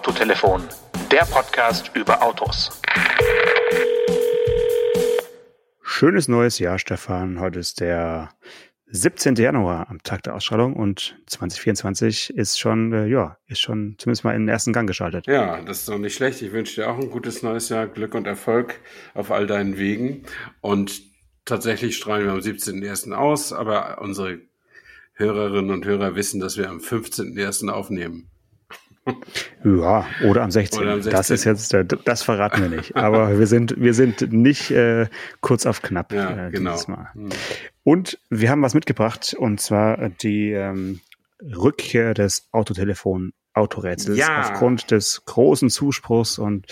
Autotelefon, der Podcast über Autos. Schönes neues Jahr, Stefan. Heute ist der 17. Januar am Tag der Ausstrahlung und 2024 ist schon, äh, ja, ist schon zumindest mal in den ersten Gang geschaltet. Ja, das ist doch nicht schlecht. Ich wünsche dir auch ein gutes neues Jahr, Glück und Erfolg auf all deinen Wegen. Und tatsächlich strahlen wir am 17.01. aus, aber unsere Hörerinnen und Hörer wissen, dass wir am 15.01. aufnehmen. Ja, oder am 16. Oder am 16. Das ist jetzt, das verraten wir nicht. Aber wir sind, wir sind nicht äh, kurz auf knapp ja, äh, genau. Mal. Hm. Und wir haben was mitgebracht, und zwar die ähm, Rückkehr des Autotelefon Autorätsels ja. aufgrund des großen Zuspruchs und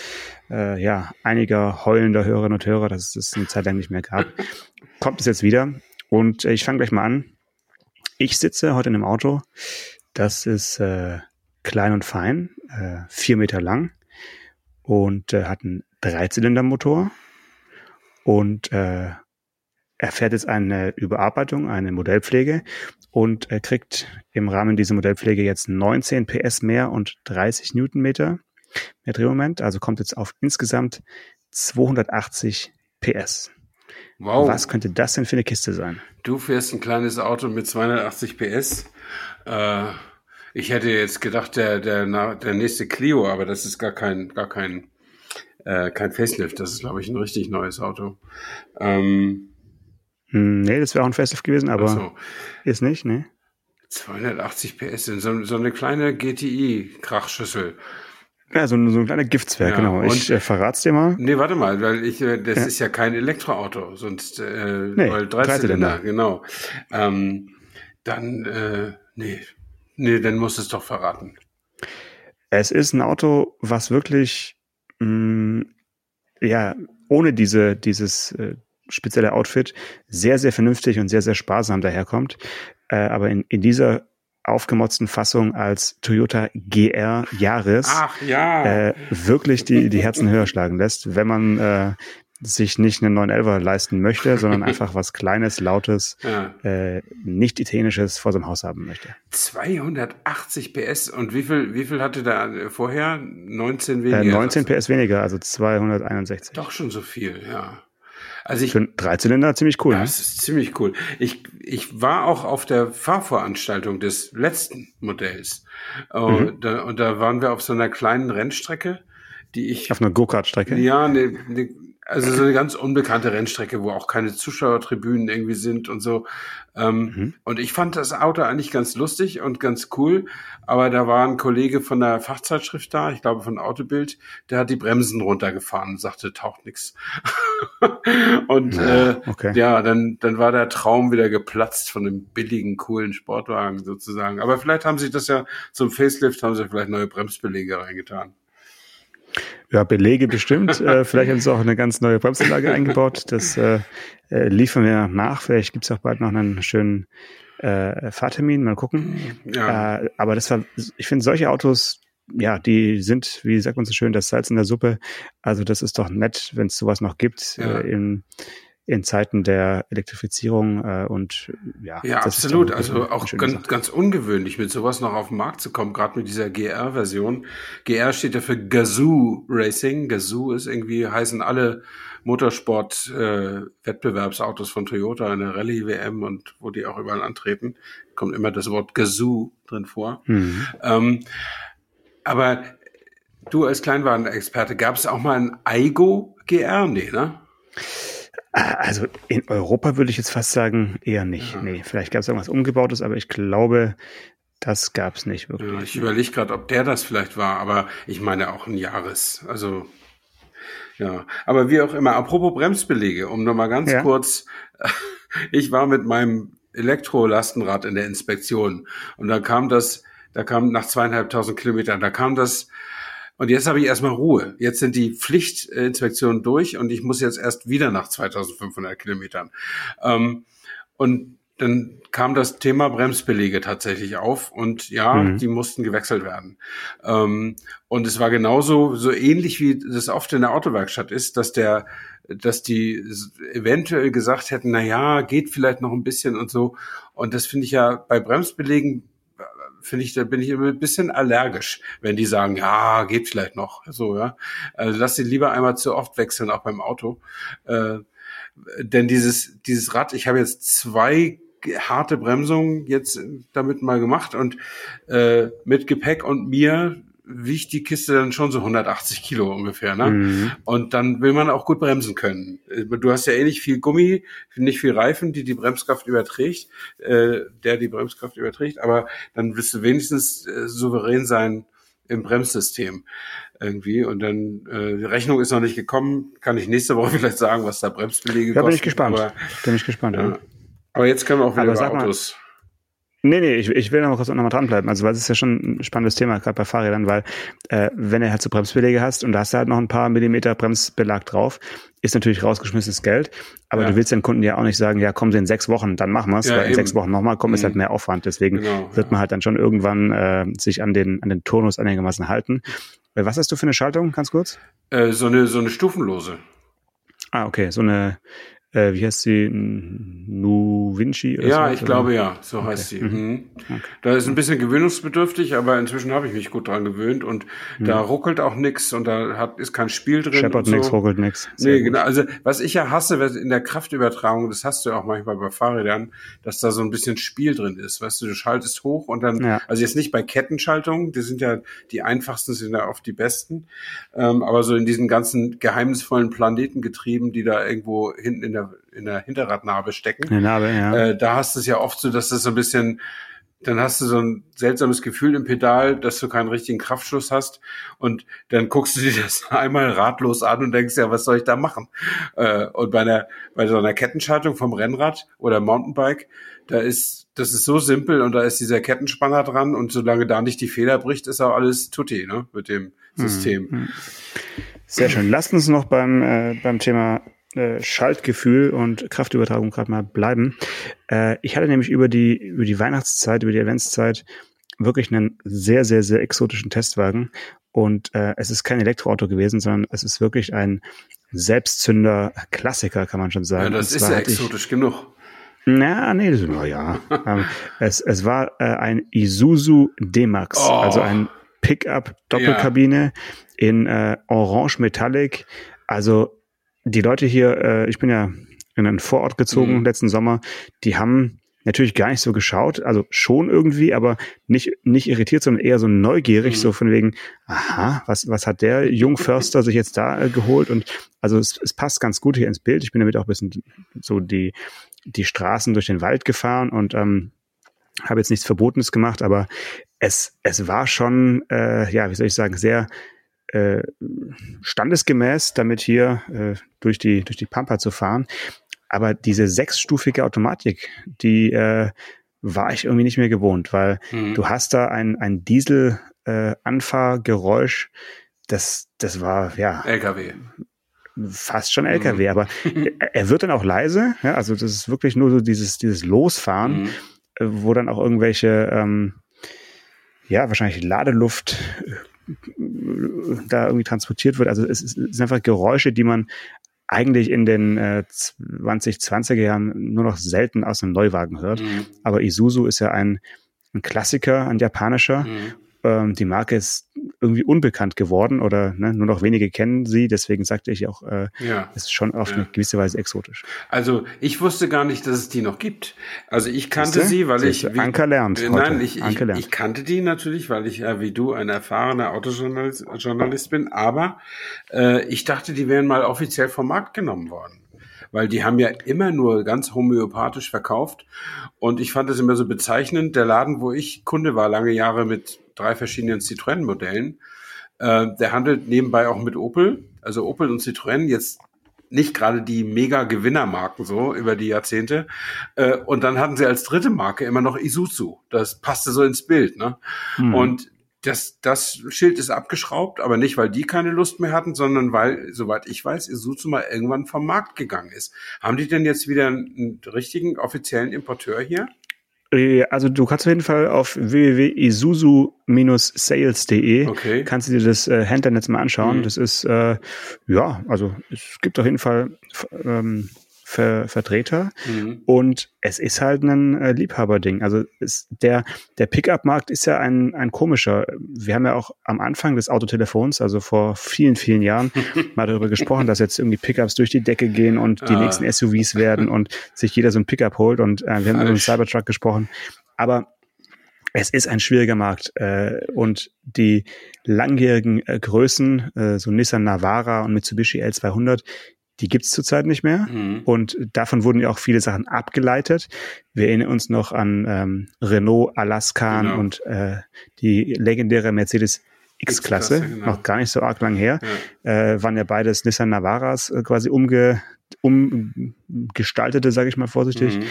äh, ja einiger heulender Hörerinnen und Hörer, dass es eine Zeit lang nicht mehr gab, kommt es jetzt wieder. Und äh, ich fange gleich mal an. Ich sitze heute in einem Auto. Das ist äh, klein und fein, äh, vier Meter lang und äh, hat einen Dreizylindermotor und äh, er fährt jetzt eine Überarbeitung, eine Modellpflege und er kriegt im Rahmen dieser Modellpflege jetzt 19 PS mehr und 30 Newtonmeter mehr Drehmoment, also kommt jetzt auf insgesamt 280 PS. Wow. Was könnte das denn für eine Kiste sein? Du fährst ein kleines Auto mit 280 PS. Äh, ich hätte jetzt gedacht, der, der, der nächste Clio, aber das ist gar kein, gar kein, äh, kein Facelift. Das ist, glaube ich, ein richtig neues Auto. Ähm, hm, nee, das wäre auch ein Facelift gewesen, aber so. ist nicht, ne? 280 PS so, so eine kleine GTI-Krachschüssel. Ja, so, ein, so ein kleiner Giftswerk, ja, genau. Ich äh, verrat's dir mal. Nee, warte mal, weil ich, äh, das ja. ist ja kein Elektroauto, sonst äh, nee, weil 13 Zylinder, genau. Ähm, dann, äh, nee, Nee, dann muss es doch verraten. Es ist ein Auto, was wirklich, mh, mm, ja, ohne diese, dieses äh, spezielle Outfit sehr, sehr vernünftig und sehr, sehr sparsam daherkommt. Äh, aber in, in dieser aufgemotzten Fassung als Toyota GR Yaris Ach, ja. äh, wirklich die, die Herzen höher schlagen lässt, wenn man äh, sich nicht einen 911er leisten möchte, sondern einfach was Kleines, Lautes, ja. äh, nicht Italienisches vor seinem Haus haben möchte. 280 PS und wie viel, wie viel hatte da vorher? 19 weniger? Äh, 19 PS weniger, also 261. Doch schon so viel, ja. Also ich, Für einen Dreizylinder ziemlich cool. Ja, ne? das ist ziemlich cool. Ich, ich war auch auf der Fahrveranstaltung des letzten Modells. Mhm. Und, da, und da waren wir auf so einer kleinen Rennstrecke, die ich. Auf einer Go-Kart-Strecke? Ja, ne, ne, also so eine ganz unbekannte Rennstrecke, wo auch keine Zuschauertribünen irgendwie sind und so. Ähm, mhm. Und ich fand das Auto eigentlich ganz lustig und ganz cool. Aber da war ein Kollege von der Fachzeitschrift da, ich glaube von Autobild, der hat die Bremsen runtergefahren und sagte, taucht nix. und ja, äh, okay. ja, dann, dann war der Traum wieder geplatzt von dem billigen, coolen Sportwagen sozusagen. Aber vielleicht haben sie das ja zum Facelift, haben sie vielleicht neue Bremsbelege reingetan. Ja, Belege bestimmt. äh, vielleicht haben sie auch eine ganz neue Bremsanlage eingebaut. Das äh, äh, liefern wir nach. Vielleicht gibt's auch bald noch einen schönen äh, Fahrtermin. Mal gucken. Ja. Äh, aber das war, ich finde solche Autos, ja, die sind, wie sagt man so schön, das Salz in der Suppe. Also das ist doch nett, wenn es sowas noch gibt ja. äh, in in Zeiten der Elektrifizierung äh, und ja. Ja, absolut. Also auch ganz, ganz ungewöhnlich, mit sowas noch auf den Markt zu kommen, gerade mit dieser GR-Version. GR steht ja für Gazoo Racing. Gazoo ist irgendwie, heißen alle Motorsport-Wettbewerbsautos äh, von Toyota in der Rallye-WM und wo die auch überall antreten, kommt immer das Wort Gazoo drin vor. Mhm. Ähm, aber du als Kleinwagenexperte, gab es auch mal ein Aigo GR? Nee, ne? Also in Europa würde ich jetzt fast sagen, eher nicht. Ja. Nee, vielleicht gab es irgendwas Umgebautes, aber ich glaube, das gab es nicht wirklich. Ja, ich überlege gerade, ob der das vielleicht war, aber ich meine auch ein Jahres. Also ja, aber wie auch immer. Apropos Bremsbelege, um nochmal ganz ja. kurz. Ich war mit meinem Elektrolastenrad in der Inspektion und da kam das, da kam nach zweieinhalbtausend Kilometern, da kam das und jetzt habe ich erstmal Ruhe. Jetzt sind die Pflichtinspektionen durch und ich muss jetzt erst wieder nach 2500 Kilometern. Ähm, und dann kam das Thema Bremsbelege tatsächlich auf und ja, mhm. die mussten gewechselt werden. Ähm, und es war genauso, so ähnlich wie das oft in der Autowerkstatt ist, dass der, dass die eventuell gesagt hätten, na ja, geht vielleicht noch ein bisschen und so. Und das finde ich ja bei Bremsbelegen finde ich, da bin ich immer ein bisschen allergisch, wenn die sagen, ja, geht vielleicht noch. So, ja. Also lass sie lieber einmal zu oft wechseln, auch beim Auto. Äh, denn dieses, dieses Rad, ich habe jetzt zwei harte Bremsungen jetzt damit mal gemacht und äh, mit Gepäck und mir wiegt die Kiste dann schon so 180 Kilo ungefähr, ne? Mhm. Und dann will man auch gut bremsen können. Du hast ja eh nicht viel Gummi, nicht viel Reifen, die die Bremskraft überträgt, äh, der die Bremskraft überträgt, aber dann wirst du wenigstens äh, souverän sein im Bremssystem irgendwie. Und dann, äh, die Rechnung ist noch nicht gekommen, kann ich nächste Woche vielleicht sagen, was da Bremsbelege kosten. bin ich gespannt. Aber, bin ich gespannt, ja. ja. Aber jetzt können wir auch wieder aber über Autos. Mal, Nee, nee, ich, ich will noch kurz nochmal dranbleiben. Also, weil es ist ja schon ein spannendes Thema, gerade bei Fahrrädern, weil äh, wenn du halt so Bremsbeläge hast und da hast du halt noch ein paar Millimeter Bremsbelag drauf, ist natürlich rausgeschmissenes Geld. Aber ja. du willst den Kunden ja auch nicht sagen, ja, kommen sie in sechs Wochen, dann machen wir's, ja, weil in eben. sechs Wochen nochmal kommen, mhm. ist halt mhm. mehr Aufwand. Deswegen genau, wird man halt dann schon irgendwann äh, sich an den, an den Turnus einigermaßen halten. Äh, was hast du für eine Schaltung, ganz kurz? Äh, so eine, so eine stufenlose. Ah, okay, so eine äh, wie heißt sie? Nu Vinci? ja, so, ich glaube ja, so okay. heißt sie. Mhm. mhm. Okay. Da ist ein bisschen gewöhnungsbedürftig, aber inzwischen habe ich mich gut dran gewöhnt und mhm. da ruckelt auch nix und da hat, ist kein Spiel drin. Scheppert so. nix, ruckelt nix. Sehr nee, gut. genau. Also was ich ja hasse in der Kraftübertragung, das hast du ja auch manchmal bei Fahrrädern, dass da so ein bisschen Spiel drin ist. Weißt du, du schaltest hoch und dann, ja. also jetzt nicht bei Kettenschaltungen, die sind ja die einfachsten, sind ja oft die besten, ähm, aber so in diesen ganzen geheimnisvollen Planetengetrieben, die da irgendwo hinten in der der, in der Hinterradnarbe stecken. In der Narbe, ja. Äh, da hast du es ja oft so, dass das so ein bisschen, dann hast du so ein seltsames Gefühl im Pedal, dass du keinen richtigen Kraftschluss hast und dann guckst du dir das einmal ratlos an und denkst ja, was soll ich da machen? Äh, und bei einer, bei so einer Kettenschaltung vom Rennrad oder Mountainbike, da ist, das ist so simpel und da ist dieser Kettenspanner dran und solange da nicht die Feder bricht, ist auch alles tutti, ne, mit dem hm, System. Hm. Sehr schön. Lasst uns noch beim, äh, beim Thema äh, Schaltgefühl und Kraftübertragung gerade mal bleiben. Äh, ich hatte nämlich über die, über die Weihnachtszeit, über die Adventszeit wirklich einen sehr, sehr, sehr exotischen Testwagen. Und äh, es ist kein Elektroauto gewesen, sondern es ist wirklich ein Selbstzünder-Klassiker, kann man schon sagen. Ja, das ist ja exotisch ich, genug. Na, nee, das, oh ja. ähm, es, es war äh, ein Isuzu D-Max, oh. also ein Pickup Doppelkabine ja. in äh, Orange Metallic. Also die Leute hier, äh, ich bin ja in einen Vorort gezogen mhm. letzten Sommer, die haben natürlich gar nicht so geschaut, also schon irgendwie, aber nicht, nicht irritiert, sondern eher so neugierig, mhm. so von wegen, aha, was, was hat der Jungförster sich jetzt da äh, geholt? Und also es, es passt ganz gut hier ins Bild. Ich bin damit auch ein bisschen so die, die Straßen durch den Wald gefahren und ähm, habe jetzt nichts Verbotenes gemacht, aber es, es war schon, äh, ja, wie soll ich sagen, sehr äh, standesgemäß, damit hier äh, durch die durch die Pampa zu fahren. Aber diese sechsstufige Automatik, die äh, war ich irgendwie nicht mehr gewohnt, weil mhm. du hast da ein, ein Diesel äh, Anfahrgeräusch, das das war ja LKW fast schon LKW, mhm. aber er wird dann auch leise, ja, also das ist wirklich nur so dieses dieses Losfahren, mhm. Äh, wo dann auch irgendwelche ähm, ja wahrscheinlich Ladeluft da irgendwie transportiert wird. Also es, sind einfach Geräusche, die man eigentlich in den äh, 2020er Jahren nur noch selten aus einem Neuwagen hört. Mhm. Aber Isuzu ist ja ein, ein Klassiker, ein japanischer. Mhm. Ähm, die Marke ist irgendwie unbekannt geworden oder ne, nur noch wenige kennen sie. Deswegen sagte ich auch, äh, ja. ist schon auf ja. eine gewisse Weise exotisch. Also ich wusste gar nicht, dass es die noch gibt. Also ich kannte sie, weil ich wie, Anker lernt. Äh, nein, ich, ich, lernt. ich, kannte die natürlich, weil ich äh, wie du ein erfahrener Autojournalist Journalist bin. Aber äh, ich dachte, die wären mal offiziell vom Markt genommen worden weil die haben ja immer nur ganz homöopathisch verkauft. Und ich fand es immer so bezeichnend. Der Laden, wo ich Kunde war, lange Jahre mit drei verschiedenen Citroën-Modellen. Äh, der handelt nebenbei auch mit Opel. Also Opel und Citroën jetzt nicht gerade die mega Gewinnermarken so über die Jahrzehnte. Äh, und dann hatten sie als dritte Marke immer noch Isuzu. Das passte so ins Bild. Ne? Mhm. Und das, das Schild ist abgeschraubt, aber nicht, weil die keine Lust mehr hatten, sondern weil, soweit ich weiß, Isuzu mal irgendwann vom Markt gegangen ist. Haben die denn jetzt wieder einen, einen richtigen offiziellen Importeur hier? Äh, also du kannst auf jeden Fall auf www.isuzu-sales.de okay. kannst du dir das äh, Händlernetz mal anschauen. Mhm. Das ist äh, ja, also es gibt auf jeden Fall ähm, Ver Vertreter mhm. und es ist halt ein äh, Liebhaberding. Also ist der, der Pickup-Markt ist ja ein, ein komischer. Wir haben ja auch am Anfang des Autotelefons, also vor vielen, vielen Jahren, mal darüber gesprochen, dass jetzt irgendwie Pickups durch die Decke gehen und die ah. nächsten SUVs werden und sich jeder so ein Pickup holt und äh, wir haben über den Cybertruck gesprochen. Aber es ist ein schwieriger Markt äh, und die langjährigen äh, Größen, äh, so Nissan Navara und Mitsubishi L200, die gibt's zurzeit nicht mehr mhm. und davon wurden ja auch viele Sachen abgeleitet. Wir erinnern uns noch an ähm, Renault Alaskan genau. und äh, die legendäre Mercedes X-Klasse, genau. noch gar nicht so arg lang her, ja. äh, waren ja beides Nissan Navaras äh, quasi umge, umgestaltete, sage ich mal vorsichtig. Mhm.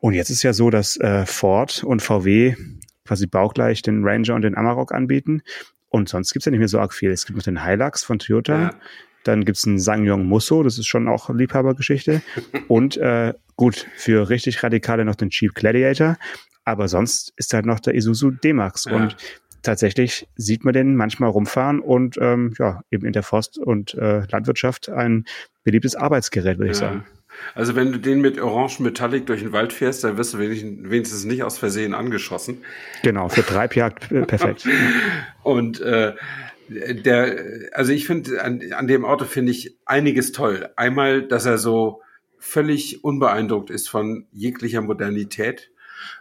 Und jetzt ist ja so, dass äh, Ford und VW quasi baugleich den Ranger und den Amarok anbieten. Und sonst gibt's ja nicht mehr so arg viel. Es gibt noch den Hilux von Toyota. Ja. Dann gibt's einen Sangyong Musso, das ist schon auch Liebhabergeschichte. und äh, gut, für richtig Radikale noch den Jeep Gladiator. Aber sonst ist halt noch der Isuzu D-Max. Ja. Und tatsächlich sieht man den manchmal rumfahren und ähm, ja, eben in der Forst- und äh, Landwirtschaft ein beliebtes Arbeitsgerät, würde ich sagen. Also wenn du den mit Orange Metallic durch den Wald fährst, dann wirst du wenigstens nicht aus Versehen angeschossen. Genau, für Treibjagd äh, perfekt. Und äh, der, also ich finde, an, an dem Auto finde ich einiges toll. Einmal, dass er so völlig unbeeindruckt ist von jeglicher Modernität,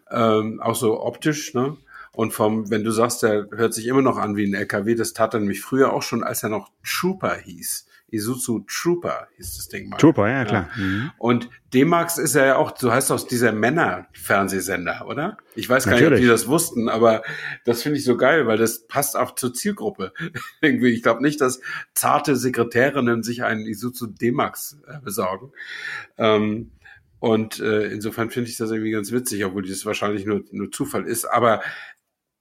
ähm, auch so optisch, ne? Und vom, wenn du sagst, der hört sich immer noch an wie ein LKW, das tat er nämlich früher auch schon, als er noch Trooper hieß. Isuzu Trooper hieß das Ding mal. Trooper, ja, klar. Ja. Mhm. Und D-Max ist ja auch, so heißt aus dieser Männer-Fernsehsender, oder? Ich weiß gar Natürlich. nicht, ob die das wussten, aber das finde ich so geil, weil das passt auch zur Zielgruppe. Irgendwie, ich glaube nicht, dass zarte Sekretärinnen sich einen Isuzu D-Max äh, besorgen. Ähm, und äh, insofern finde ich das irgendwie ganz witzig, obwohl das wahrscheinlich nur, nur Zufall ist. Aber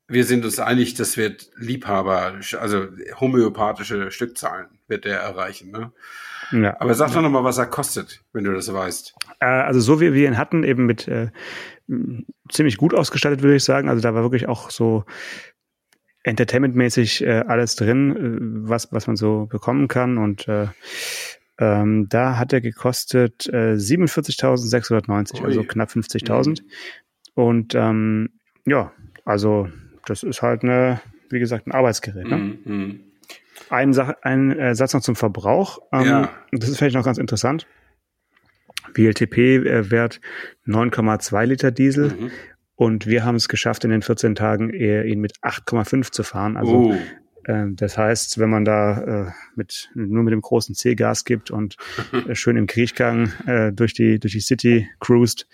wir sind uns einig, das wird Liebhaber, also homöopathische Stückzahlen wird der erreichen. Ne? Ja. Aber sag doch noch mal, was er kostet, wenn du das weißt. Äh, also so wie wir ihn hatten, eben mit äh, ziemlich gut ausgestattet, würde ich sagen. Also da war wirklich auch so entertainmentmäßig äh, alles drin, äh, was, was man so bekommen kann. Und äh, ähm, da hat er gekostet äh, 47.690, also knapp 50.000. Mhm. Und ähm, ja, also das ist halt eine, wie gesagt, ein Arbeitsgerät. Ne? Mm, mm. Ein, Sach ein äh, Satz noch zum Verbrauch. Ähm, ja. Das ist vielleicht noch ganz interessant. WLTP-Wert äh, 9,2 Liter Diesel. Mhm. Und wir haben es geschafft, in den 14 Tagen eher ihn mit 8,5 zu fahren. Also äh, das heißt, wenn man da äh, mit, nur mit dem großen C Gas gibt und äh, schön im Kriechgang äh, durch die durch die City cruist,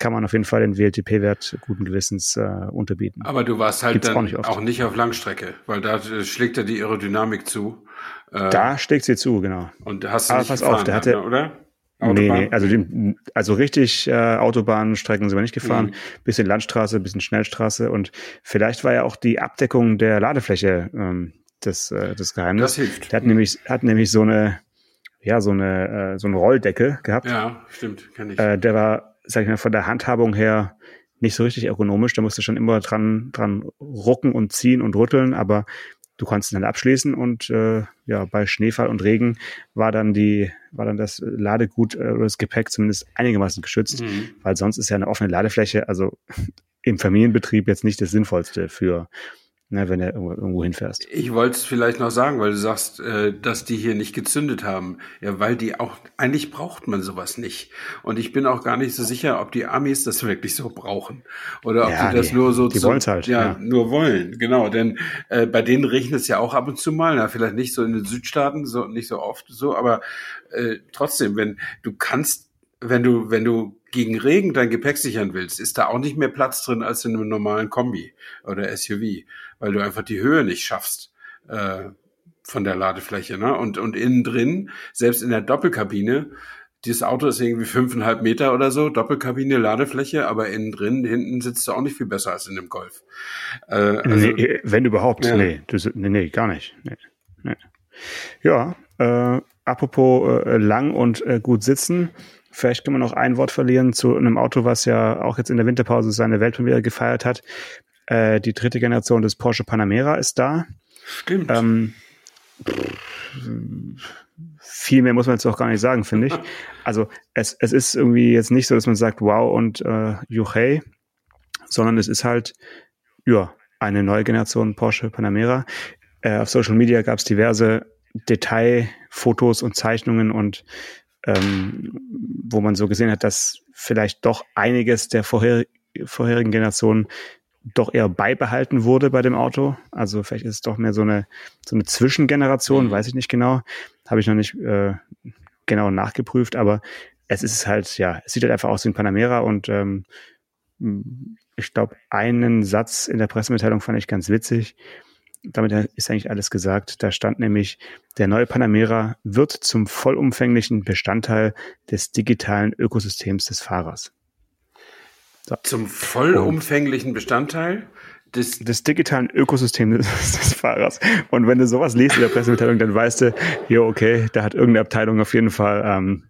kann man auf jeden Fall den WLTP-Wert guten Gewissens äh, unterbieten. Aber du warst halt Gibt's dann auch nicht, auch nicht, auf Langstrecke, weil da äh, schlägt er die Aerodynamik zu. Äh, da schlägt sie zu, genau. Und hast du Aber nicht pass auf, der hatte, ne, oder? Autobahn? Nee, nee, also, die, also richtig äh, Autobahnstrecken sind wir nicht gefahren. Mhm. Bisschen Landstraße, bisschen Schnellstraße und vielleicht war ja auch die Abdeckung der Ladefläche ähm, das, äh, das Geheimnis. Das hilft. Der hat mhm. nämlich, hat nämlich so eine, ja, so eine, äh, so eine Rolldecke gehabt. Ja, stimmt, kann ich. Äh, der war sag ich mal, von der Handhabung her nicht so richtig ergonomisch. Da musst du schon immer dran, dran rucken und ziehen und rütteln, aber du konntest dann abschließen und äh, ja, bei Schneefall und Regen war dann die, war dann das Ladegut äh, oder das Gepäck zumindest einigermaßen geschützt, mhm. weil sonst ist ja eine offene Ladefläche, also im Familienbetrieb jetzt nicht das Sinnvollste für ne, wenn du irgendwo hinfährst. Ich wollte es vielleicht noch sagen, weil du sagst, äh, dass die hier nicht gezündet haben. Ja, weil die auch, eigentlich braucht man sowas nicht. Und ich bin auch gar nicht so sicher, ob die Amis das wirklich so brauchen. Oder ob ja, die das die, nur so die wollen halt, ja, ja, nur wollen. Genau, denn äh, bei denen regnet es ja auch ab und zu mal. Na, vielleicht nicht so in den Südstaaten, so nicht so oft so, aber äh, trotzdem, wenn du kannst wenn du, wenn du gegen Regen dein Gepäck sichern willst, ist da auch nicht mehr Platz drin als in einem normalen Kombi oder SUV weil du einfach die Höhe nicht schaffst äh, von der Ladefläche. Ne? Und, und innen drin, selbst in der Doppelkabine, dieses Auto ist irgendwie fünfeinhalb Meter oder so, Doppelkabine, Ladefläche, aber innen drin, hinten sitzt du auch nicht viel besser als in dem Golf. Äh, also, nee, wenn überhaupt, ja. nee, du, nee, nee, gar nicht. Nee, nee. Ja, äh, apropos äh, lang und äh, gut sitzen, vielleicht können wir noch ein Wort verlieren zu einem Auto, was ja auch jetzt in der Winterpause seine Weltpremiere gefeiert hat. Äh, die dritte Generation des Porsche Panamera ist da. Stimmt. Ähm, viel mehr muss man jetzt auch gar nicht sagen, finde ich. Also es, es ist irgendwie jetzt nicht so, dass man sagt, wow und äh, juchei, sondern es ist halt, ja, eine neue Generation Porsche Panamera. Äh, auf Social Media gab es diverse Detailfotos und Zeichnungen und ähm, wo man so gesehen hat, dass vielleicht doch einiges der vorher, vorherigen Generationen doch eher beibehalten wurde bei dem Auto. Also vielleicht ist es doch mehr so eine, so eine Zwischengeneration, mhm. weiß ich nicht genau. Habe ich noch nicht äh, genau nachgeprüft, aber es ist halt, ja, es sieht halt einfach aus wie ein Panamera und ähm, ich glaube, einen Satz in der Pressemitteilung fand ich ganz witzig. Damit ist eigentlich alles gesagt. Da stand nämlich, der neue Panamera wird zum vollumfänglichen Bestandteil des digitalen Ökosystems des Fahrers. So. Zum vollumfänglichen Bestandteil des, des digitalen Ökosystems des, Fahrers. Und wenn du sowas liest in der Pressemitteilung, dann weißt du, ja, okay, da hat irgendeine Abteilung auf jeden Fall ähm,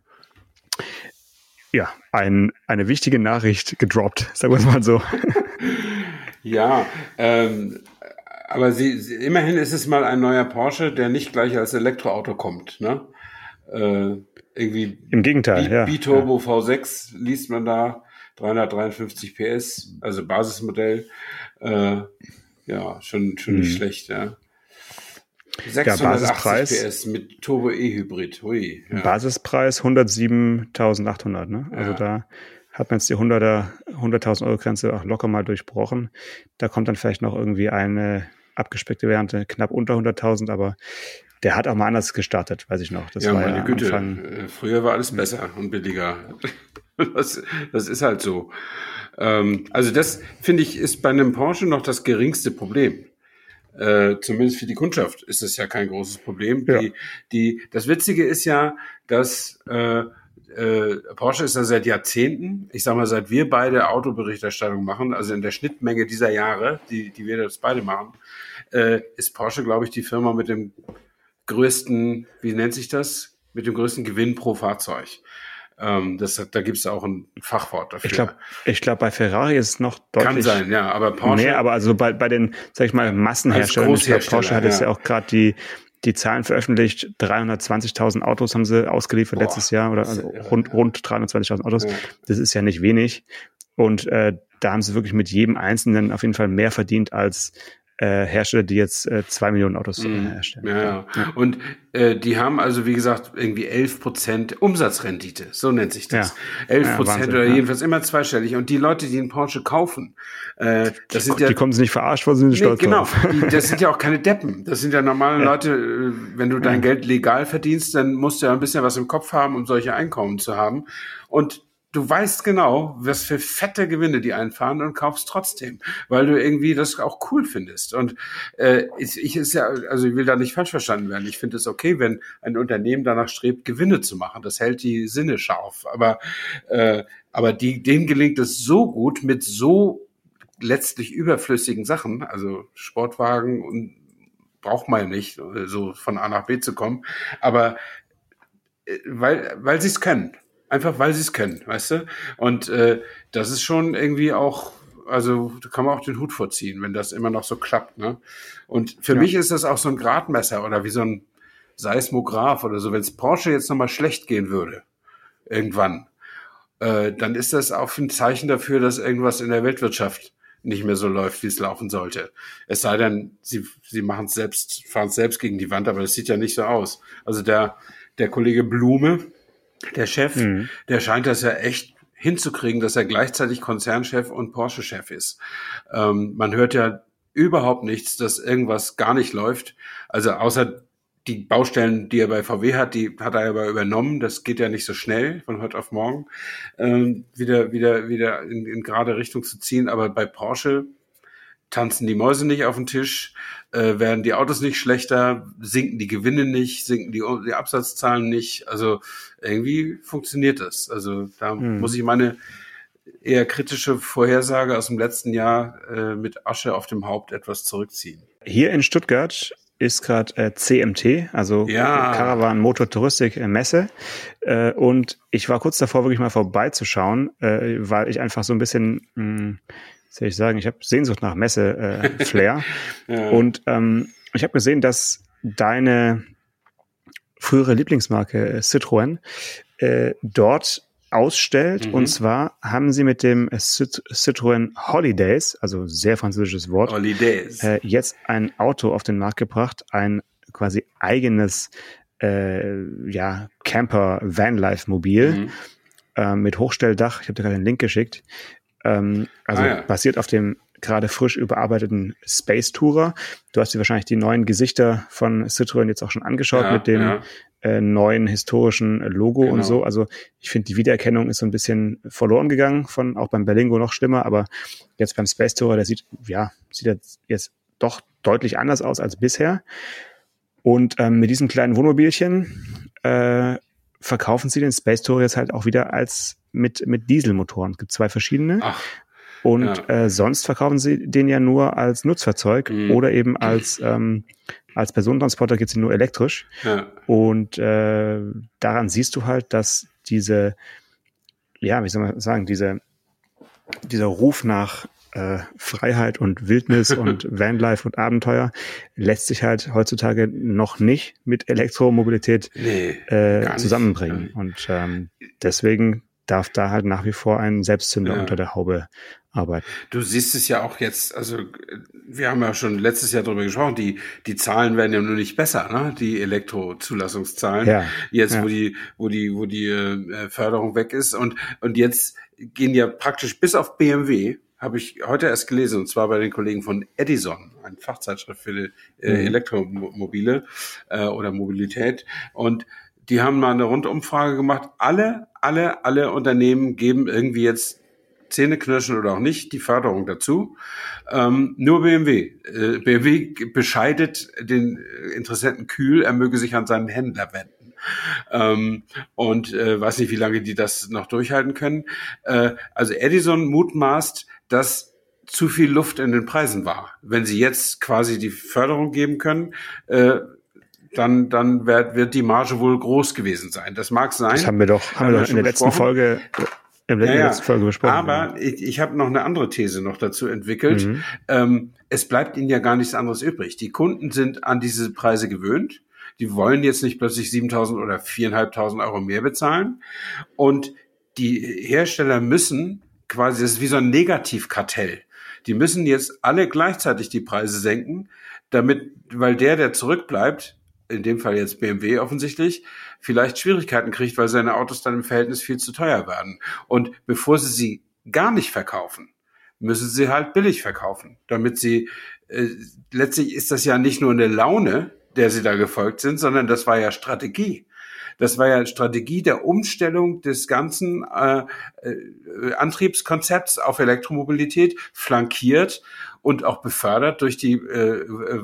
ja, ein, eine wichtige Nachricht gedroppt, sagen wir es mal so. ja, ähm, aber sie, sie, immerhin ist es mal ein neuer Porsche, der nicht gleich als Elektroauto kommt. Ne? Äh, irgendwie Im Gegenteil, B, ja. B-Turbo ja. V6 liest man da, 353 PS, also Basismodell. Äh, ja, schon, schon nicht hm. schlecht, ja. 680 ja, PS mit Turbo E-Hybrid. Hui. Ja. Basispreis 107.800. Ne? Also ja. da hat man jetzt die 100er, 100.000 Euro Grenze auch locker mal durchbrochen. Da kommt dann vielleicht noch irgendwie eine abgespeckte Variante knapp unter 100.000, aber der hat auch mal anders gestartet, weiß ich noch. Das ja, war meine Güte. Anfang, äh, Früher war alles besser und billiger. Das, das ist halt so. Ähm, also das finde ich ist bei einem Porsche noch das geringste Problem. Äh, zumindest für die Kundschaft ist es ja kein großes Problem. Ja. Die, die, das Witzige ist ja, dass äh, äh, Porsche ist ja seit Jahrzehnten, ich sag mal, seit wir beide Autoberichterstattung machen, also in der Schnittmenge dieser Jahre, die, die wir das beide machen, äh, ist Porsche, glaube ich, die Firma mit dem größten, wie nennt sich das? Mit dem größten Gewinn pro Fahrzeug. Ähm, das, da gibt es auch ein Fachwort dafür. Ich glaube, ich glaub, bei Ferrari ist es noch deutlich Kann sein, ja, aber Porsche. Mehr, aber also bei, bei den, sag ich mal, Massenherstellern, ich glaub, Porsche hat jetzt ja auch gerade die, die Zahlen veröffentlicht. 320.000 Autos haben sie ausgeliefert Boah, letztes Jahr oder also rund, rund 320.000 Autos. Ja. Das ist ja nicht wenig. Und äh, da haben sie wirklich mit jedem Einzelnen auf jeden Fall mehr verdient als äh, Hersteller, die jetzt äh, zwei Millionen Autos äh, mhm. herstellen. Ja, ja. ja. Und äh, die haben also, wie gesagt, irgendwie 11 Prozent Umsatzrendite, so nennt sich das. 11 Prozent oder jedenfalls immer zweistellig. Und die Leute, die einen Porsche kaufen, äh, das sind die, ja... Die kommen sie nicht verarscht, weil sie sind nee, stolz Genau, die, das sind ja auch keine Deppen. Das sind ja normale Leute, äh, wenn du dein Geld legal verdienst, dann musst du ja ein bisschen was im Kopf haben, um solche Einkommen zu haben. Und du weißt genau, was für fette Gewinne die einfahren und kaufst trotzdem, weil du irgendwie das auch cool findest. Und äh, ich, ich ist ja, also ich will da nicht falsch verstanden werden. Ich finde es okay, wenn ein Unternehmen danach strebt, Gewinne zu machen. Das hält die Sinne scharf. Aber äh, aber die, denen gelingt es so gut mit so letztlich überflüssigen Sachen, also Sportwagen und braucht man nicht, so von A nach B zu kommen. Aber äh, weil, weil sie es können. Einfach weil sie es können, weißt du? Und äh, das ist schon irgendwie auch, also da kann man auch den Hut vorziehen, wenn das immer noch so klappt. Ne? Und für ja. mich ist das auch so ein Gradmesser oder wie so ein Seismograph oder so. Wenn es Porsche jetzt nochmal schlecht gehen würde, irgendwann, äh, dann ist das auch ein Zeichen dafür, dass irgendwas in der Weltwirtschaft nicht mehr so läuft, wie es laufen sollte. Es sei denn, sie, sie machen es selbst, fahren es selbst gegen die Wand, aber das sieht ja nicht so aus. Also der, der Kollege Blume, der Chef, mhm. der scheint das ja echt hinzukriegen, dass er gleichzeitig Konzernchef und Porsche-Chef ist. Ähm, man hört ja überhaupt nichts, dass irgendwas gar nicht läuft. Also außer die Baustellen, die er bei VW hat, die hat er aber übernommen. Das geht ja nicht so schnell von heute auf morgen ähm, wieder wieder wieder in, in gerade Richtung zu ziehen. Aber bei Porsche tanzen die Mäuse nicht auf den Tisch, äh, werden die Autos nicht schlechter, sinken die Gewinne nicht, sinken die, die Absatzzahlen nicht. Also irgendwie funktioniert das. Also da hm. muss ich meine eher kritische Vorhersage aus dem letzten Jahr äh, mit Asche auf dem Haupt etwas zurückziehen. Hier in Stuttgart ist gerade äh, CMT, also ja. Caravan Motor Touristik äh, Messe. Äh, und ich war kurz davor, wirklich mal vorbeizuschauen, äh, weil ich einfach so ein bisschen mh, hm, soll ich sagen, ich habe Sehnsucht nach Messe-Flair. Äh, ja. Und ähm, ich habe gesehen, dass deine frühere Lieblingsmarke äh, Citroën äh, dort ausstellt. Mhm. Und zwar haben sie mit dem Citroën Holidays, also sehr französisches Wort, Holidays. Äh, jetzt ein Auto auf den Markt gebracht, ein quasi eigenes äh, ja, Camper Vanlife Mobil mhm. äh, mit Hochstelldach. Ich habe dir gerade einen Link geschickt. Ähm, also ah, ja. basiert auf dem gerade frisch überarbeiteten Space Tourer. Du hast dir wahrscheinlich die neuen Gesichter von Citroën jetzt auch schon angeschaut ja, mit dem ja. äh, neuen historischen Logo genau. und so. Also ich finde, die Wiedererkennung ist so ein bisschen verloren gegangen von auch beim Berlingo noch schlimmer, aber jetzt beim Space Tourer, der sieht, ja, sieht jetzt, doch deutlich anders aus als bisher. Und ähm, mit diesem kleinen Wohnmobilchen äh, verkaufen sie den Space Tourer jetzt halt auch wieder als mit, mit Dieselmotoren. Es gibt zwei verschiedene. Ach. Und ja. äh, sonst verkaufen sie den ja nur als Nutzfahrzeug mhm. oder eben als, ähm, als Personentransporter gibt es ihn nur elektrisch. Ja. Und äh, daran siehst du halt, dass diese, ja, wie soll man sagen, diese, dieser Ruf nach äh, Freiheit und Wildnis und Vanlife und Abenteuer lässt sich halt heutzutage noch nicht mit Elektromobilität nee, äh, zusammenbringen. Und ähm, deswegen darf da halt nach wie vor ein Selbstzünder ja. unter der Haube arbeiten. Du siehst es ja auch jetzt, also wir haben ja schon letztes Jahr darüber gesprochen, die, die Zahlen werden ja nur nicht besser, ne? Die Elektrozulassungszahlen. Ja. Jetzt, ja. wo die, wo die, wo die äh, Förderung weg ist. Und, und jetzt gehen ja praktisch bis auf BMW, habe ich heute erst gelesen, und zwar bei den Kollegen von Edison, ein Fachzeitschrift für äh, mhm. Elektromobile äh, oder Mobilität. Und die haben mal eine Rundumfrage gemacht. Alle, alle, alle Unternehmen geben irgendwie jetzt Zähneknirschen oder auch nicht die Förderung dazu. Ähm, nur BMW. Äh, BMW bescheidet den Interessenten kühl, er möge sich an seinen Händler wenden. Ähm, und äh, weiß nicht, wie lange die das noch durchhalten können. Äh, also Edison mutmaßt, dass zu viel Luft in den Preisen war. Wenn sie jetzt quasi die Förderung geben können, äh, dann, dann wird, wird die Marge wohl groß gewesen sein. Das mag sein. Das haben wir doch, haben, wir doch in der letzten Folge der ja, letzten Folge besprochen. Aber ja. ich, ich habe noch eine andere These noch dazu entwickelt. Mhm. Ähm, es bleibt ihnen ja gar nichts anderes übrig. Die Kunden sind an diese Preise gewöhnt. Die wollen jetzt nicht plötzlich 7.000 oder 4.500 Euro mehr bezahlen. Und die Hersteller müssen quasi, das ist wie so ein Negativkartell. Die müssen jetzt alle gleichzeitig die Preise senken, damit, weil der, der zurückbleibt, in dem Fall jetzt BMW offensichtlich, vielleicht Schwierigkeiten kriegt, weil seine Autos dann im Verhältnis viel zu teuer werden. Und bevor sie sie gar nicht verkaufen, müssen sie halt billig verkaufen, damit sie äh, letztlich ist das ja nicht nur eine Laune, der sie da gefolgt sind, sondern das war ja Strategie. Das war ja Strategie der Umstellung des ganzen äh, äh, Antriebskonzepts auf Elektromobilität, flankiert und auch befördert durch die äh, äh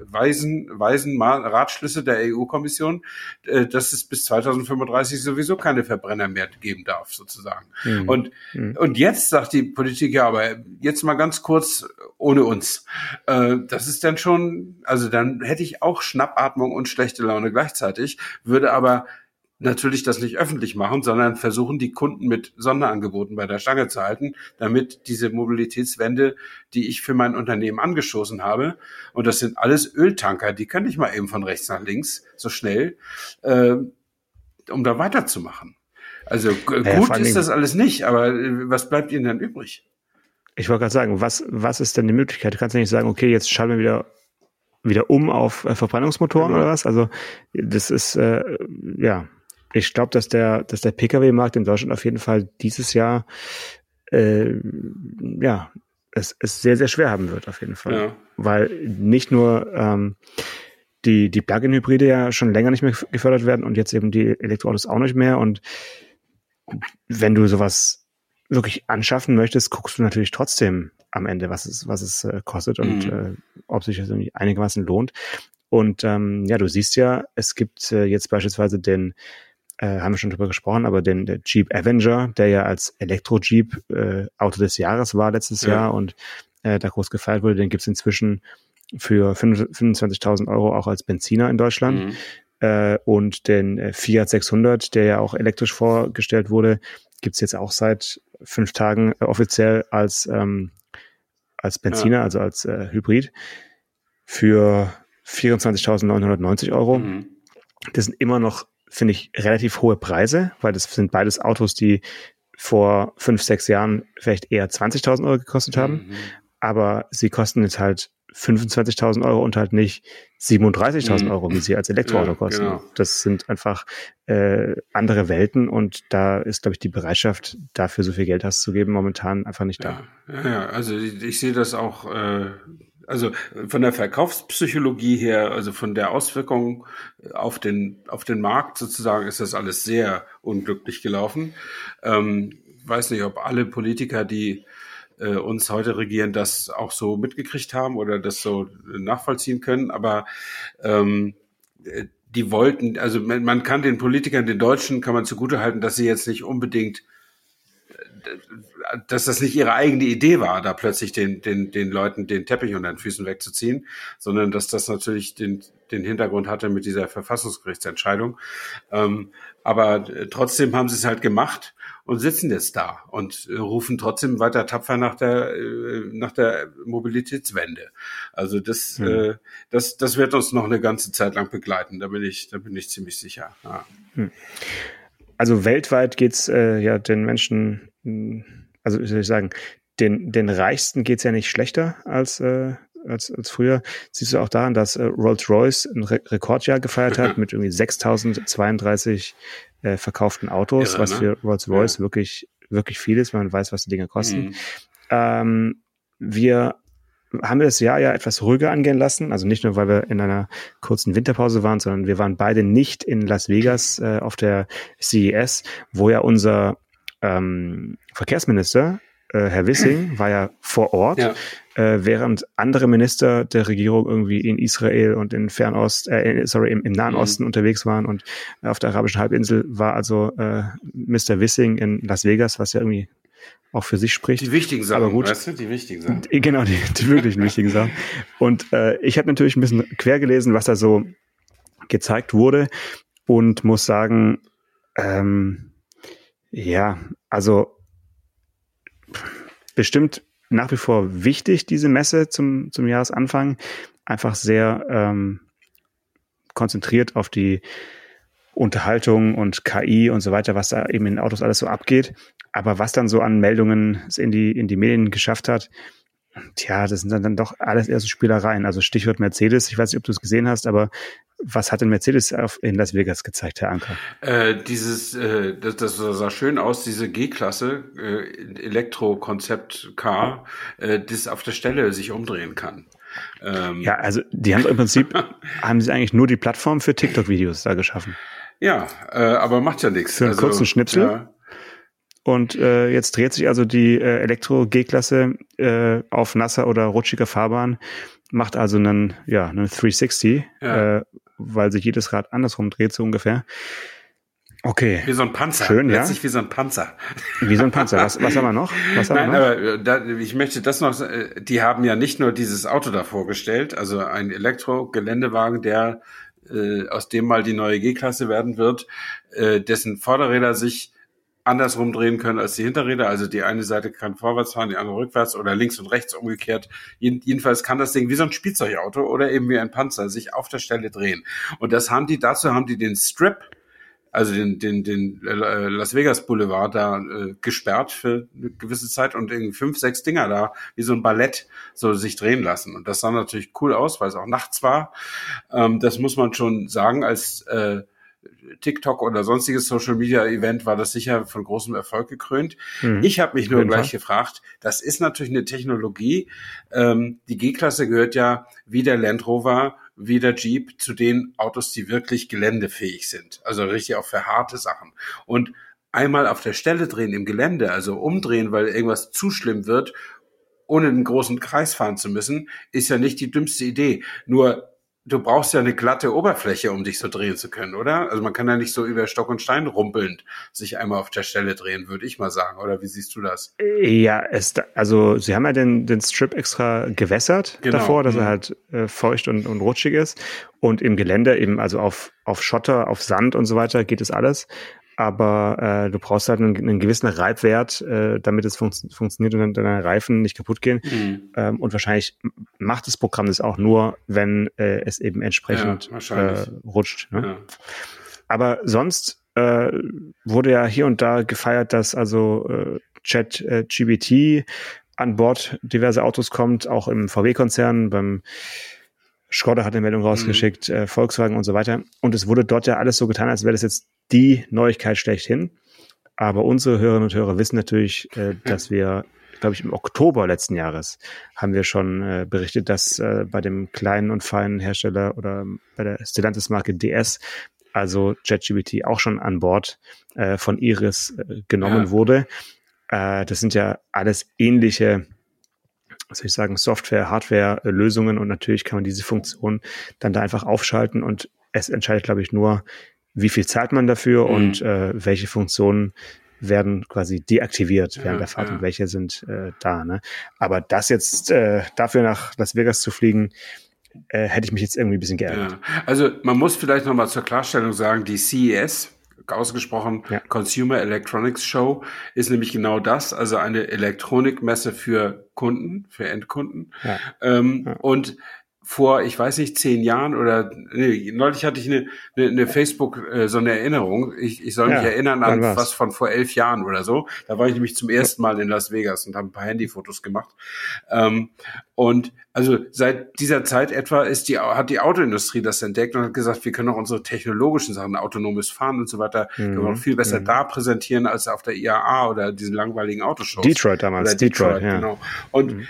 weisen, weisen Ratschlüsse der EU-Kommission, äh, dass es bis 2035 sowieso keine Verbrenner mehr geben darf, sozusagen. Mhm. Und, mhm. und jetzt sagt die Politik, ja, aber jetzt mal ganz kurz ohne uns. Äh, das ist dann schon, also dann hätte ich auch Schnappatmung und schlechte Laune gleichzeitig, würde aber natürlich das nicht öffentlich machen, sondern versuchen, die Kunden mit Sonderangeboten bei der Stange zu halten, damit diese Mobilitätswende, die ich für mein Unternehmen angestoßen habe, und das sind alles Öltanker, die kann ich mal eben von rechts nach links so schnell, äh, um da weiterzumachen. Also ja, gut ist das alles nicht, aber äh, was bleibt Ihnen dann übrig? Ich wollte gerade sagen, was, was ist denn die Möglichkeit? Du kannst ja nicht sagen, okay, jetzt schalten wir wieder wieder um auf äh, Verbrennungsmotoren genau. oder was? Also das ist äh, ja ich glaube, dass der, dass der Pkw-Markt in Deutschland auf jeden Fall dieses Jahr äh, ja es, es sehr, sehr schwer haben wird, auf jeden Fall. Ja. Weil nicht nur ähm, die, die Plug-in-Hybride ja schon länger nicht mehr gefördert werden und jetzt eben die Elektroautos auch nicht mehr. Und wenn du sowas wirklich anschaffen möchtest, guckst du natürlich trotzdem am Ende, was es, was es äh, kostet und mhm. äh, ob sich das irgendwie einigermaßen lohnt. Und ähm, ja, du siehst ja, es gibt äh, jetzt beispielsweise den, äh, haben wir schon drüber gesprochen, aber den der Jeep Avenger, der ja als Elektro-Jeep äh, Auto des Jahres war letztes ja. Jahr und äh, da groß gefeiert wurde, den gibt's inzwischen für 25.000 Euro auch als Benziner in Deutschland. Mhm. Äh, und den äh, Fiat 600, der ja auch elektrisch vorgestellt wurde, gibt's jetzt auch seit fünf Tagen äh, offiziell als, ähm, als Benziner, ja. also als äh, Hybrid für 24.990 Euro. Mhm. Das sind immer noch, finde ich, relativ hohe Preise, weil das sind beides Autos, die vor fünf, sechs Jahren vielleicht eher 20.000 Euro gekostet haben. Mhm. Aber sie kosten jetzt halt 25.000 Euro und halt nicht 37.000 mhm. Euro, wie sie als Elektroauto ja, kosten. Genau. Das sind einfach äh, andere Welten und da ist, glaube ich, die Bereitschaft, dafür so viel Geld auszugeben, momentan einfach nicht da. Ja, ja also ich, ich sehe das auch, äh, also von der Verkaufspsychologie her, also von der Auswirkung auf den, auf den Markt sozusagen, ist das alles sehr unglücklich gelaufen. Ähm, weiß nicht, ob alle Politiker, die äh, uns heute regieren, das auch so mitgekriegt haben oder das so nachvollziehen können. Aber ähm, äh, die wollten, also man, man kann den Politikern, den Deutschen, kann man zugutehalten, dass sie jetzt nicht unbedingt dass das nicht ihre eigene Idee war, da plötzlich den, den, den Leuten den Teppich unter den Füßen wegzuziehen, sondern dass das natürlich den, den Hintergrund hatte mit dieser Verfassungsgerichtsentscheidung. Ähm, aber äh, trotzdem haben sie es halt gemacht und sitzen jetzt da und äh, rufen trotzdem weiter tapfer nach der äh, nach der Mobilitätswende. Also das hm. äh, das das wird uns noch eine ganze Zeit lang begleiten. Da bin ich da bin ich ziemlich sicher. Ja. Hm. Also weltweit geht's äh, ja den Menschen, also wie soll ich sagen, den den Reichsten geht's ja nicht schlechter als äh, als, als früher. Siehst du auch daran, dass äh, Rolls-Royce ein Re Rekordjahr gefeiert hat mit irgendwie 6032 äh, verkauften Autos, Irre, was ne? für Rolls-Royce ja. wirklich, wirklich viel ist, wenn man weiß, was die Dinge kosten. Mhm. Ähm, wir haben wir das Jahr ja etwas ruhiger angehen lassen. Also nicht nur, weil wir in einer kurzen Winterpause waren, sondern wir waren beide nicht in Las Vegas äh, auf der CES, wo ja unser ähm, Verkehrsminister äh, Herr Wissing war ja vor Ort, ja. Äh, während andere Minister der Regierung irgendwie in Israel und in Fernost, äh, sorry, im, im Nahen mhm. Osten unterwegs waren und auf der arabischen Halbinsel war also äh, Mr. Wissing in Las Vegas, was ja irgendwie auch für sich spricht. Die wichtigen Sachen, Aber gut, weißt du, die wichtigen Sachen. Genau, die, die wirklichen wichtigen Sachen. Und äh, ich habe natürlich ein bisschen quer gelesen, was da so gezeigt wurde und muss sagen, ähm, ja, also bestimmt nach wie vor wichtig, diese Messe zum, zum Jahresanfang. Einfach sehr ähm, konzentriert auf die Unterhaltung und KI und so weiter, was da eben in Autos alles so abgeht. Aber was dann so an Meldungen in die, in die Medien geschafft hat, tja, das sind dann, dann doch alles eher so Spielereien. Also Stichwort Mercedes, ich weiß nicht, ob du es gesehen hast, aber was hat denn Mercedes auf, in Las Vegas gezeigt, Herr Anker? Äh, dieses, äh, das, das sah schön aus, diese G-Klasse, äh, Elektro-Konzept-Car, äh, das auf der Stelle sich umdrehen kann. Ähm. Ja, also die haben im Prinzip, haben sie eigentlich nur die Plattform für TikTok-Videos da geschaffen. Ja, äh, aber macht ja nichts. Für einen also, kurzen Schnipsel. Ja. Und äh, jetzt dreht sich also die äh, Elektro-G-Klasse äh, auf nasser oder rutschiger Fahrbahn, macht also einen, ja, einen 360, ja. äh, weil sich jedes Rad andersrum dreht, so ungefähr. Okay. Wie so ein Panzer. Schön, ja. Letztlich wie so ein Panzer. Wie so ein Panzer. Was, was haben wir noch? Was haben Nein, wir noch? aber äh, da, ich möchte das noch, äh, die haben ja nicht nur dieses Auto da vorgestellt, also ein Elektro-Geländewagen, der äh, aus dem mal die neue G-Klasse werden wird, äh, dessen Vorderräder sich andersrum drehen können als die Hinterräder. Also die eine Seite kann vorwärts fahren, die andere rückwärts oder links und rechts umgekehrt. Jedenfalls kann das Ding wie so ein Spielzeugauto oder eben wie ein Panzer sich auf der Stelle drehen. Und das haben die, dazu haben die den Strip, also den, den, den äh, Las Vegas Boulevard da äh, gesperrt für eine gewisse Zeit und irgendwie fünf, sechs Dinger da, wie so ein Ballett, so sich drehen lassen. Und das sah natürlich cool aus, weil es auch nachts war. Ähm, das muss man schon sagen, als äh, TikTok oder sonstiges Social Media Event war das sicher von großem Erfolg gekrönt. Mhm. Ich habe mich nur gleich gefragt, das ist natürlich eine Technologie. Ähm, die G-Klasse gehört ja wie der Land Rover, wie der Jeep zu den Autos, die wirklich geländefähig sind. Also richtig auch für harte Sachen. Und einmal auf der Stelle drehen im Gelände, also umdrehen, weil irgendwas zu schlimm wird, ohne einen großen Kreis fahren zu müssen, ist ja nicht die dümmste Idee. Nur du brauchst ja eine glatte Oberfläche, um dich so drehen zu können, oder? Also man kann ja nicht so über Stock und Stein rumpelnd sich einmal auf der Stelle drehen, würde ich mal sagen. Oder wie siehst du das? Ja, es, also sie haben ja den, den Strip extra gewässert genau. davor, dass mhm. er halt äh, feucht und, und rutschig ist. Und im Gelände eben, also auf, auf Schotter, auf Sand und so weiter geht es alles aber äh, du brauchst halt einen, einen gewissen Reibwert, äh, damit es fun funktioniert und dann deine Reifen nicht kaputt gehen. Mhm. Ähm, und wahrscheinlich macht das Programm das auch nur, wenn äh, es eben entsprechend ja, äh, rutscht. Ne? Ja. Aber sonst äh, wurde ja hier und da gefeiert, dass also äh, Chat äh, GBT an Bord diverse Autos kommt, auch im VW-Konzern, beim Skoda hat eine Meldung rausgeschickt, mhm. äh, Volkswagen und so weiter. Und es wurde dort ja alles so getan, als wäre das jetzt die Neuigkeit schlechthin. Aber unsere Hörerinnen und Hörer wissen natürlich, äh, dass wir, glaube ich, im Oktober letzten Jahres haben wir schon äh, berichtet, dass äh, bei dem kleinen und feinen Hersteller oder bei der Stellantis-Marke DS also JetGBT auch schon an Bord äh, von Iris äh, genommen ja. wurde. Äh, das sind ja alles ähnliche was soll ich sagen, Software, Hardware-Lösungen und natürlich kann man diese Funktion dann da einfach aufschalten und es entscheidet, glaube ich, nur, wie viel zahlt man dafür mhm. und äh, welche Funktionen werden quasi deaktiviert während ja, der Fahrt ja. und welche sind äh, da. Ne? Aber das jetzt äh, dafür nach Las Vegas zu fliegen, äh, hätte ich mich jetzt irgendwie ein bisschen geärgert. Ja. Also man muss vielleicht nochmal zur Klarstellung sagen, die CES, ausgesprochen ja. Consumer Electronics Show ist nämlich genau das, also eine Elektronikmesse für Kunden, für Endkunden. Ja. Ähm. Und vor, ich weiß nicht, zehn Jahren oder nee, neulich hatte ich eine, eine, eine Facebook, äh, so eine Erinnerung. Ich, ich soll mich ja, erinnern an was von vor elf Jahren oder so. Da war ich nämlich zum ersten Mal in Las Vegas und habe ein paar Handyfotos gemacht. Ähm, und also seit dieser Zeit etwa ist die, hat die Autoindustrie das entdeckt und hat gesagt, wir können auch unsere technologischen Sachen, autonomes Fahren und so weiter, mhm. können wir auch viel besser mhm. da präsentieren als auf der IAA oder diesen langweiligen Autoshows. Detroit damals. Detroit, Detroit ja. genau. Und mhm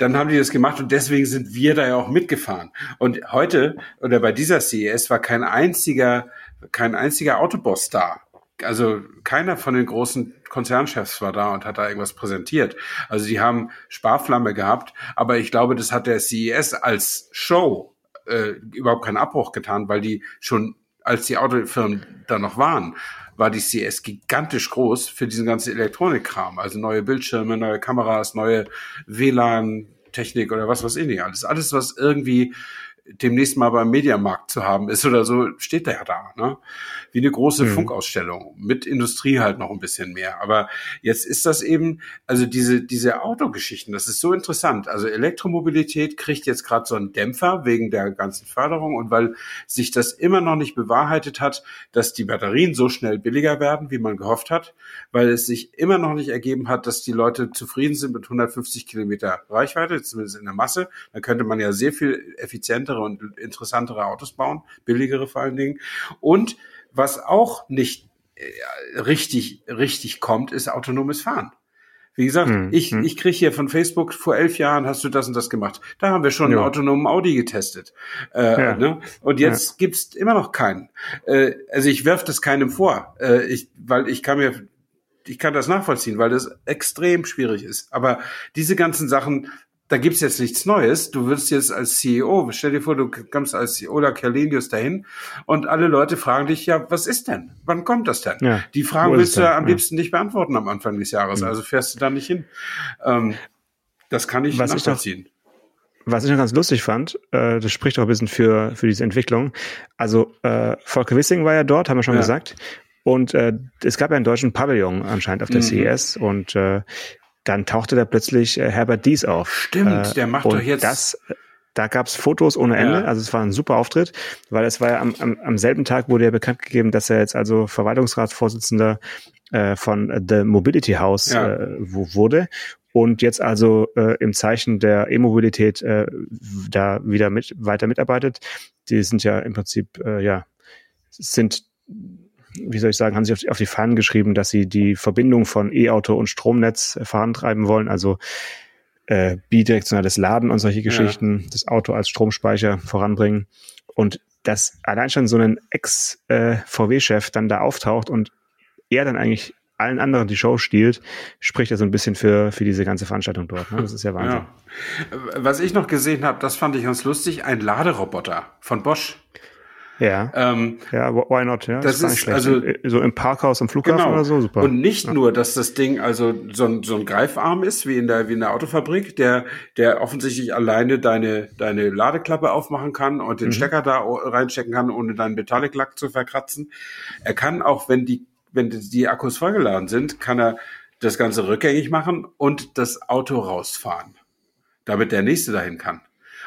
dann haben die das gemacht und deswegen sind wir da ja auch mitgefahren. Und heute oder bei dieser CES war kein einziger, kein einziger Autoboss da. Also keiner von den großen Konzernchefs war da und hat da irgendwas präsentiert. Also die haben Sparflamme gehabt, aber ich glaube, das hat der CES als Show äh, überhaupt keinen Abbruch getan, weil die schon, als die Autofirmen da noch waren, war die CS gigantisch groß für diesen ganzen Elektronikkram. Also neue Bildschirme, neue Kameras, neue WLAN-Technik oder was weiß ich nicht alles. Alles, was irgendwie demnächst mal beim Mediamarkt zu haben ist oder so, steht der ja da. Ne? Wie eine große mhm. Funkausstellung mit Industrie halt noch ein bisschen mehr. Aber jetzt ist das eben, also diese, diese Autogeschichten, das ist so interessant. Also Elektromobilität kriegt jetzt gerade so einen Dämpfer wegen der ganzen Förderung und weil sich das immer noch nicht bewahrheitet hat, dass die Batterien so schnell billiger werden, wie man gehofft hat, weil es sich immer noch nicht ergeben hat, dass die Leute zufrieden sind mit 150 Kilometer Reichweite, zumindest in der Masse. Da könnte man ja sehr viel effizientere und interessantere Autos bauen, billigere vor allen Dingen. Und was auch nicht äh, richtig, richtig kommt, ist autonomes Fahren. Wie gesagt, hm, ich, hm. ich kriege hier von Facebook, vor elf Jahren hast du das und das gemacht. Da haben wir schon ja. einen autonomen Audi getestet. Äh, ja. ne? Und jetzt ja. gibt's immer noch keinen. Äh, also ich werf das keinem vor, äh, ich, weil ich kann mir ich kann das nachvollziehen, weil das extrem schwierig ist. Aber diese ganzen Sachen da gibt's jetzt nichts Neues. Du würdest jetzt als CEO, stell dir vor, du kommst als CEO oder Kerlinius dahin und alle Leute fragen dich, ja, was ist denn? Wann kommt das denn? Ja, Die Fragen willst du ja am liebsten nicht beantworten am Anfang des Jahres, also fährst du da nicht hin. Ähm, das kann ich was nachvollziehen. Ich noch, was ich noch ganz lustig fand, äh, das spricht auch ein bisschen für, für diese Entwicklung. Also äh, Volker Wissing war ja dort, haben wir schon ja. gesagt. Und äh, es gab ja einen deutschen Pavillon anscheinend auf der mhm. CES und äh, dann tauchte da plötzlich äh, Herbert Dies auf. Stimmt, äh, der macht doch jetzt. Das, da gab's Fotos ohne Ende, ja. also es war ein super Auftritt, weil es war ja am, am, am selben Tag wurde ja bekannt gegeben, dass er jetzt also Verwaltungsratsvorsitzender äh, von The Mobility House ja. äh, wo, wurde und jetzt also äh, im Zeichen der E-Mobilität äh, da wieder mit weiter mitarbeitet. Die sind ja im Prinzip äh, ja sind wie soll ich sagen, haben sich auf die, Fahnen geschrieben, dass sie die Verbindung von E-Auto und Stromnetz äh, vorantreiben wollen, also äh, bidirektionales Laden und solche Geschichten, ja. das Auto als Stromspeicher voranbringen. Und dass allein schon so ein Ex-VW-Chef äh, dann da auftaucht und er dann eigentlich allen anderen die Show stiehlt, spricht er so ein bisschen für, für diese ganze Veranstaltung dort. Ne? Das ist ja Wahnsinn. Ja. Was ich noch gesehen habe, das fand ich ganz lustig, ein Laderoboter von Bosch. Ja. Ähm, ja, why not? Ja, das, das ist, ist also so im Parkhaus am Flughafen genau. oder so, super. Und nicht ja. nur, dass das Ding also so ein, so ein Greifarm ist, wie in der wie in der Autofabrik, der der offensichtlich alleine deine deine Ladeklappe aufmachen kann und den mhm. Stecker da reinstecken kann, ohne deinen Metallic-Lack zu verkratzen. Er kann auch, wenn die wenn die Akkus vollgeladen sind, kann er das Ganze rückgängig machen und das Auto rausfahren, damit der nächste dahin kann.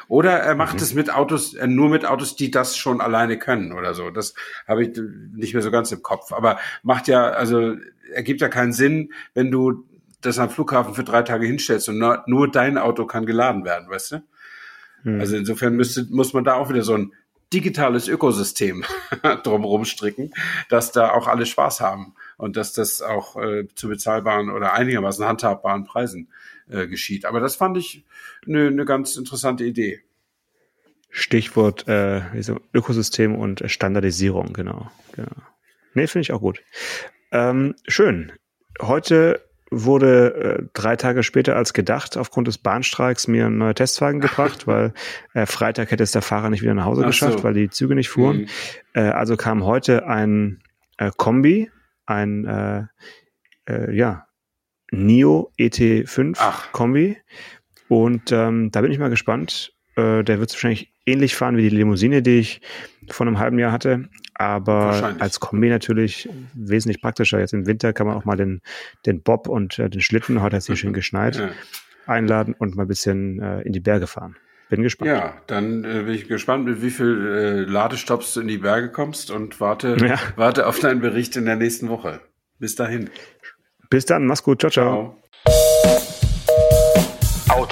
Oder er macht mhm. es mit Autos, äh, nur mit Autos, die das schon alleine können oder so. Das habe ich nicht mehr so ganz im Kopf. Aber macht ja, also ergibt ja keinen Sinn, wenn du das am Flughafen für drei Tage hinstellst und nur, nur dein Auto kann geladen werden, weißt du? Mhm. Also insofern müsste, muss man da auch wieder so ein digitales Ökosystem drumherum stricken, dass da auch alle Spaß haben und dass das auch äh, zu bezahlbaren oder einigermaßen handhabbaren Preisen äh, geschieht. Aber das fand ich eine ne ganz interessante Idee. Stichwort äh, Ökosystem und Standardisierung, genau. genau. Nee, finde ich auch gut. Ähm, schön. Heute wurde äh, drei Tage später als gedacht aufgrund des Bahnstreiks mir ein neuer Testwagen gebracht, weil äh, Freitag hätte es der Fahrer nicht wieder nach Hause Ach geschafft, so. weil die Züge nicht fuhren. Mhm. Äh, also kam heute ein äh, Kombi, ein äh, äh, ja NIO ET5 Ach. Kombi und ähm, da bin ich mal gespannt. Äh, der wird wahrscheinlich ähnlich fahren wie die Limousine, die ich vor einem halben Jahr hatte aber als Kombi natürlich wesentlich praktischer. Jetzt im Winter kann man auch mal den, den Bob und äh, den Schlitten, heute hat es hier schön geschneit, ja. einladen und mal ein bisschen äh, in die Berge fahren. Bin gespannt. Ja, dann äh, bin ich gespannt, mit wie viel äh, Ladestopps du in die Berge kommst und warte, ja. warte auf deinen Bericht in der nächsten Woche. Bis dahin. Bis dann, mach's gut. Ciao, ciao. ciao.